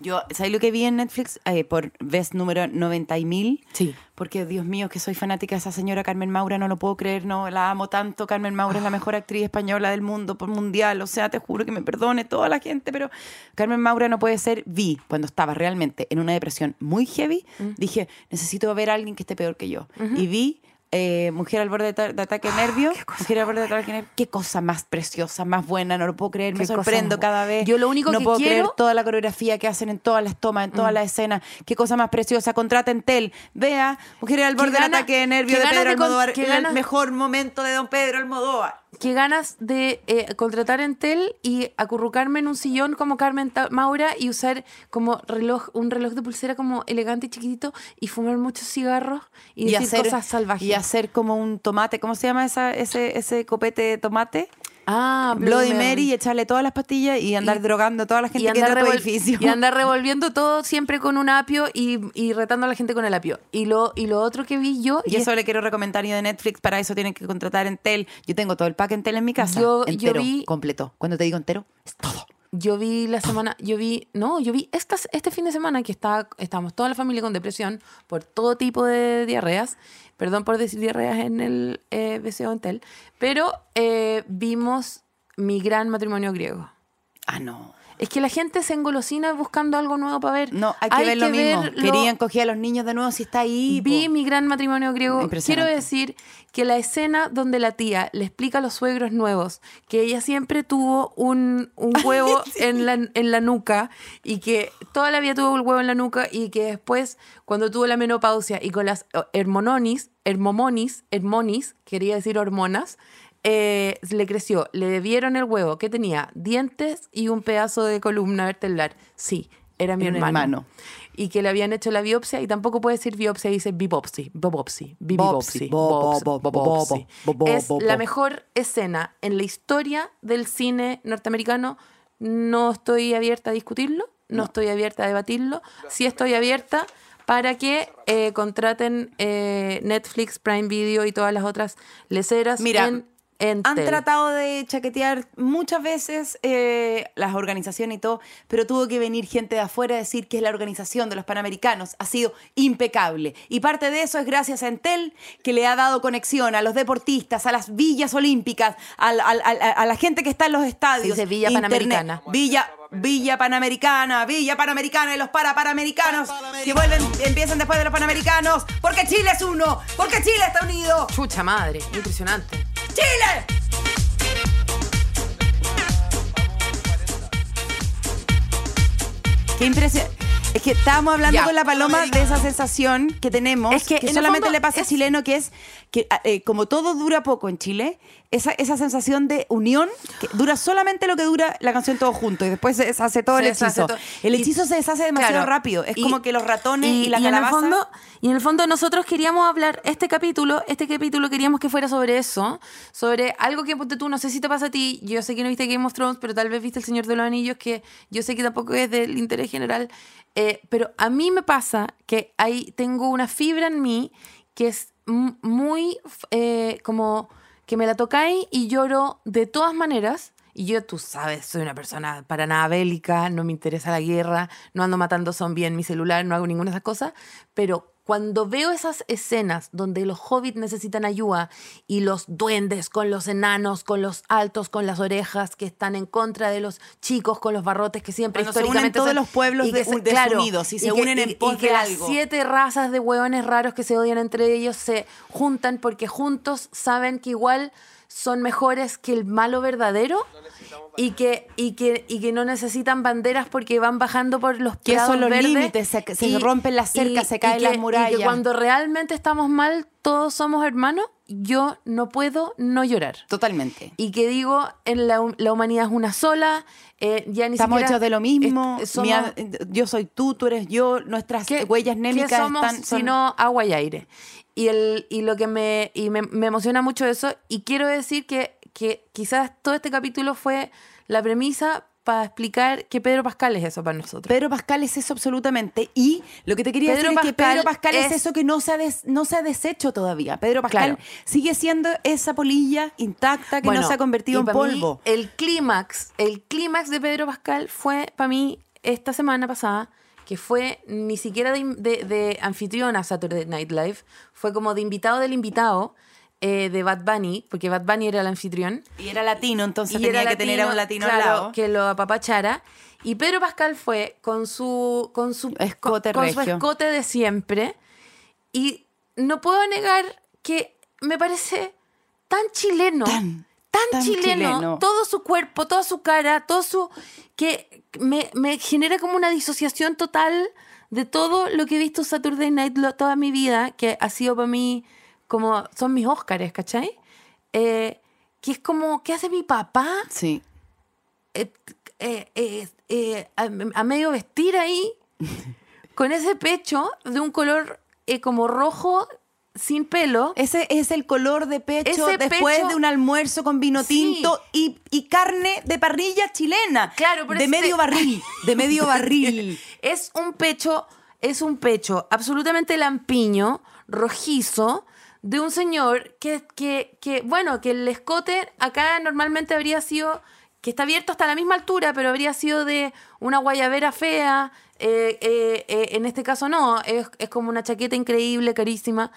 Yo, ¿sabes lo que vi en Netflix? Eh, por vez número 90 y mil. Sí. Porque, Dios mío, que soy fanática de esa señora Carmen Maura, no lo puedo creer, no, la amo tanto. Carmen Maura es la mejor actriz española del mundo, por mundial. O sea, te juro que me perdone toda la gente, pero Carmen Maura no puede ser. Vi, cuando estaba realmente en una depresión muy heavy, dije, necesito ver a alguien que esté peor que yo. Y vi. Eh, Mujer al borde de, ta- de ataque nervio. Mujer al borde de ataque nervio. Qué cosa más preciosa, más buena, no lo puedo creer. Me Qué sorprendo cada vez. Yo lo único no que puedo creer quiero- toda la coreografía que hacen en todas las tomas, en todas las escenas. Qué cosa más preciosa. Contraten Tel. Vea, Mujeres al borde del ataque nervio de Pedro Almodóvar. el mejor momento de don Pedro Almodóvar. Qué ganas de eh, contratar Entel y acurrucarme en un sillón como Carmen Ta- Maura y usar como reloj, un reloj de pulsera como elegante y chiquitito y fumar muchos cigarros y, decir cosas salvajes. y hacer como un tomate. ¿Cómo se llama esa, ese, ese copete de tomate? Ah, Bloody Mary y echarle todas las pastillas y andar Y- drogando a toda la gente y que andar, entra a tu edificio. y andar revolviendo todo siempre con un apio y, y retando a la gente con el apio. Y lo, y lo otro que vi yo... Y eso le quiero recomendar yo de Netflix, para eso tienen que contratar Entel. Yo tengo todo el pack Entel en mi casa. Yo- yo entero, vi- completo. Cuando te digo entero, es todo. Yo vi la semana, yo vi, no, yo vi estas, este fin de semana que está, estábamos toda la familia con depresión por todo tipo de diarreas. Perdón por decir diarreas en el eh, BCO Entel. Pero eh, vimos mi gran matrimonio griego. Ah, no. Es que la gente se engolosina buscando algo nuevo para ver. No, hay que ver lo mismo. ver lo- Querían coger a los niños de nuevo si está ahí. Vi po. mi gran matrimonio griego. Quiero decir que la escena donde la tía le explica a los suegros nuevos que ella siempre tuvo un, un huevo en, la, en la nuca y que toda la vida tuvo el huevo en la nuca y que después, cuando tuvo la menopausia y con las eh, hermononis, hermomonis, hermonis, quería decir hormonas, eh, le creció, le debieron el huevo que tenía dientes y un pedazo de columna vertebral. Sí, era mi hermano. hermano. Y que le habían hecho la biopsia y tampoco puede decir biopsia, dice bibopsi, bibopsi, Bopsi, bibopsi, bo- bo- bo- bo- bo- bopsi. bo- bo- Es la mejor escena en la historia del cine norteamericano. No estoy abierta a discutirlo, no, estoy abierta a debatirlo. Sí estoy abierta para que eh, contraten eh, Netflix, Prime Video y todas las otras leceras Mira, en, Han tratado de chaquetear muchas veces eh, las organizaciones y todo, pero tuvo que venir gente de afuera a decir que la organización de los Panamericanos ha sido impecable. Y parte de eso es gracias a Entel, que le ha dado conexión a los deportistas, a las villas olímpicas, al- al- al- a, la gente que está en los estadios. Se dice Villa Panamericana. Villa, Villa Panamericana, Villa Panamericana y los para Panamericanos que vuelven, empiezan después de los Panamericanos, porque Chile es uno, porque Chile está unido. Chucha madre, impresionante. ¡Chile! Qué impresión. Es que estábamos hablando Ya. con la paloma de esa sensación que tenemos, Es que, solamente fondo, le pasa es- al chileno, que es que ah, eh, como todo dura poco en Chile, esa, esa sensación de unión que dura solamente lo que dura la canción todo junto y después se deshace todo Se el deshace hechizo. El Y- hechizo se deshace demasiado Claro. rápido. Es Y- como que los ratones y, la en el calabaza... fondo y en el fondo nosotros queríamos hablar este capítulo este capítulo queríamos que fuera sobre eso sobre algo que ponte tú no sé si te pasa a ti yo sé que no viste Game of Thrones pero tal vez viste El Señor de los Anillos que yo sé que tampoco es del interés general eh, pero a mí me pasa que ahí tengo una fibra en mí que es muy eh, como que me la tocáis y lloro de todas maneras. Y yo, tú sabes, soy una persona para nada bélica, no me interesa la guerra, no ando matando zombies en mi celular, no hago ninguna de esas cosas, pero cuando veo esas escenas donde los hobbits necesitan ayuda y los duendes con los enanos, con los altos, con las orejas, que están en contra de los chicos con los barrotes que siempre Cuando se unen históricamente todos son- los pueblos y que de- desunidos y se que- unen en y- pos y que de las algo. siete razas de hueones raros que se odian entre ellos se juntan porque juntos saben que igual son mejores que el malo verdadero y que, y que, y que no necesitan banderas porque van bajando por los Que son los verdes límites, se- se rompen las cercas, se caen las Y murallas. que cuando realmente estamos mal, todos somos hermanos, yo no puedo no llorar. Totalmente. Y que digo, en la, la humanidad es una sola, eh, ya ni Estamos siquiera hechos de lo mismo. somos- a- yo soy tú, tú eres yo. Nuestras ¿Qué- huellas qué némicas somos están. son- sino agua y aire. Y, el, y lo que me, y me, me emociona mucho eso, y quiero decir que, que quizás todo este capítulo fue la premisa para explicar que Pedro Pascal es eso para nosotros. Pedro Pascal es eso absolutamente. Y lo que te quería Pedro decir es que Pedro Pascal es, es- eso que no se, ha des- no se ha deshecho todavía. Pedro Pascal Claro. sigue siendo esa polilla intacta que no se ha convertido en mí, polvo. el clímax, el clímax de Pedro Pascal fue para mí esta semana pasada, que fue ni siquiera de, de, de anfitrión a Saturday Night Live, fue como de invitado del invitado eh, de Bad Bunny, porque Bad Bunny era el anfitrión. Y era latino, entonces y tenía era que tener a un latino claro, al lado. que lo apapachara. Y Pedro Pascal fue con su con su Escote con, con su escote de siempre y no puedo negar que me parece tan chileno, Tan, tan, tan chileno, chileno. todo su cuerpo, toda su cara, todo su que me, me genera como una disociación total de todo lo que he visto Saturday Night lo- toda mi vida, que ha sido para mí como son mis Óscares, ¿cachai? Eh, que es como, ¿qué hace mi papá? Sí. eh, eh, eh, a, a medio vestir ahí, con ese pecho de un color como rojo, sin pelo. Ese es el color de pecho Ese después pecho- de un almuerzo con vino Sí. tinto y, y carne de parrilla chilena. Claro, pero de medio barril. De medio barril. Es un pecho, es un pecho absolutamente lampiño, rojizo, de un señor que, que, que, bueno, que el escote acá normalmente habría sido, que está abierto hasta la misma altura, pero habría sido de una guayabera fea. eh, eh, eh, en este caso no, es, es como una chaqueta increíble, carísima,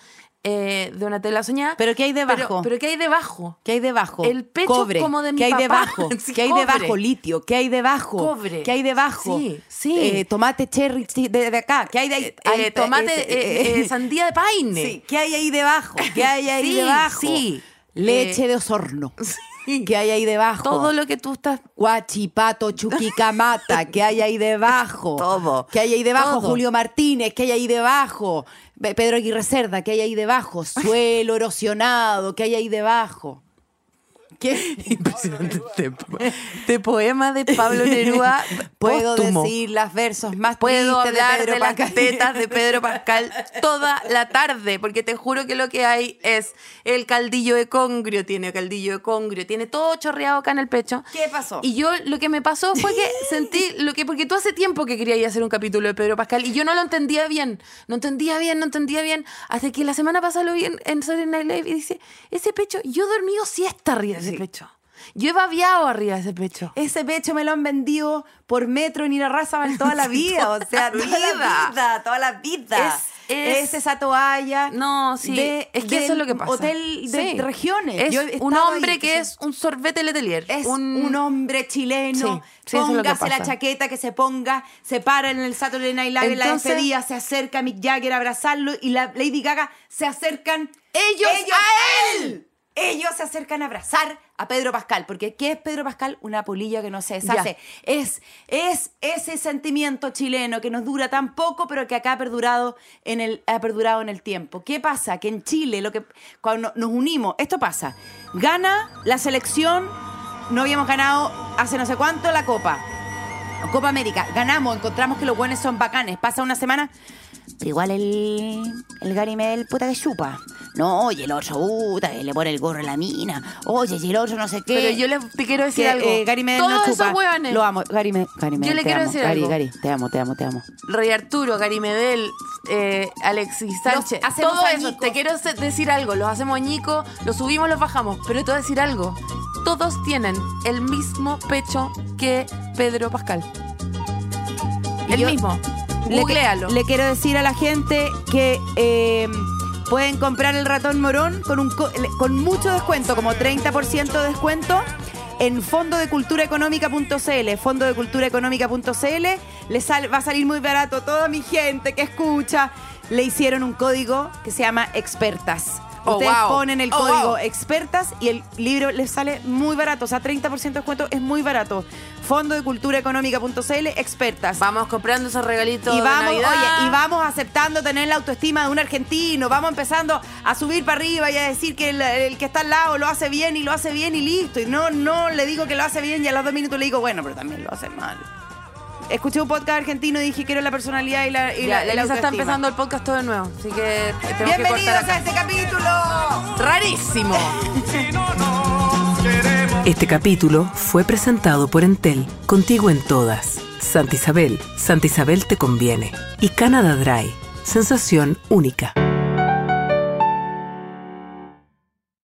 eh, de una tela soñada. Pero ¿qué hay debajo? Pero, pero ¿qué hay debajo? ¿Qué hay debajo? El pecho cobre. como de mi ¿Qué hay papá. debajo? Sí, ¿Qué hay cobre. debajo? Litio. ¿Qué hay debajo? Cobre. ¿Qué hay debajo? Sí, sí. Eh, tomate cherry de, de acá. ¿Qué hay de ahí? Eh, Hay- tomate, eh, eh, eh, eh, sandía de paine. Sí, ¿qué hay ahí debajo? ¿Qué hay ahí Sí, debajo? sí. Leche Eh, de osorno. ¿Qué hay ahí debajo? Todo lo que tú estás Guachipato, Chuquicamata, ¿qué hay ahí debajo? Todo. ¿Qué hay ahí debajo? Todo. Julio Martínez, ¿qué hay ahí debajo? Pe- Pedro Aguirre Cerda, ¿qué hay ahí debajo? Suelo erosionado, ¿qué hay ahí debajo? ¿Qué? Impresionante este, este poema de Pablo Neruda. Puedo póstumo. decir los versos más Puedo tristes hablar de Pedro de las Pascal. tetas de Pedro Pascal toda la tarde, porque te juro que lo que hay es el caldillo de congrio, tiene caldillo de congrio, tiene todo chorreado acá en el pecho. ¿Qué pasó? Y yo lo que me pasó fue que sentí lo que, porque tú hace tiempo que querías hacer un capítulo de Pedro Pascal y yo no lo entendía bien, no entendía bien, no entendía bien, hasta que la semana pasada lo vi en, en Saturday Night Live y dice, ese pecho, yo he dormido siesta arriba ese pecho. Yo he babiado arriba de ese pecho. Ese pecho me lo han vendido por metro en Irarrázaval toda la vida, o sea, toda la vida. toda la vida. Es- es- Es esa toalla. No, sí. de- es que eso es lo que pasa. Hotel de Sí. regiones. Es Yo he un hombre ahí, que es un sorbete letelier. Es un, hombre chileno. Sí, es Póngase la chaqueta que se ponga, se para en el Saturday Night Live en la despedida, se acerca a Mick Jagger a abrazarlo y la Lady Gaga se acercan Ellos a él. Ellos se acercan a abrazar a Pedro Pascal, porque ¿qué es Pedro Pascal? Una polilla que no se deshace. Es, es ese sentimiento chileno que nos dura tan poco, pero que acá ha perdurado en el, ha perdurado en el tiempo. ¿Qué pasa? Que en Chile, lo que, cuando nos unimos, esto pasa. Gana la selección, no habíamos ganado hace no sé cuánto la Copa. Copa América, ganamos, encontramos que los buenos son bacanes. Pasa una semana, igual el, el Gary Medel, puta que chupa. No, oye, el otro, puta, que le pone el gorro a la mina. Oye, y el otro no sé qué. Pero yo les te quiero decir Que, algo. eh, Gary Medel Todos no chupa. esos hueones. Lo amo. Gary, Me- Gary Medel, le te quiero amo. decir Gary, algo. Gary, te amo, te amo, te amo. Rey Arturo, Gary Medel, eh, Alexis Sánchez, hacemos todo eso. añicos. Te quiero se- decir algo. Los hacemos añicos, los subimos, los bajamos. Pero te voy a decir algo. Todos tienen el mismo pecho que Pedro Pascal. Y El yo- mismo. Le- Googlealo. Le, quiero decir a la gente que eh, pueden comprar el ratón morón con, un con mucho descuento, como 30% de descuento. En fondodeculturaeconómica.cl, fondodeculturaeconómica.cl, le sal- va a salir muy barato. Toda mi gente que escucha le hicieron un código que se llama expertas. Oh, Ustedes wow. ponen el Oh, código wow. expertas y el libro les sale muy barato, o sea, 30% de descuento es muy barato. Fondo de Cultura Económica.cl, expertas. Vamos comprando esos regalitos Y de vamos, Navidad. oye, y vamos aceptando tener la autoestima de un argentino, vamos empezando a subir para arriba y a decir que el, el que está al lado lo hace bien y lo hace bien y listo. Y no, no le digo que lo hace bien y a los dos minutos le digo, bueno, pero también lo hace mal. Escuché un podcast argentino y dije quiero la personalidad y la, y Ya, la, la y la Elisa está autoestima. empezando el podcast todo de nuevo, así que Bienvenidos a este capítulo. Rarísimo. Este capítulo fue presentado por Entel, contigo en todas. Santa Isabel, Santa Isabel te conviene. Y Canada Dry, sensación única.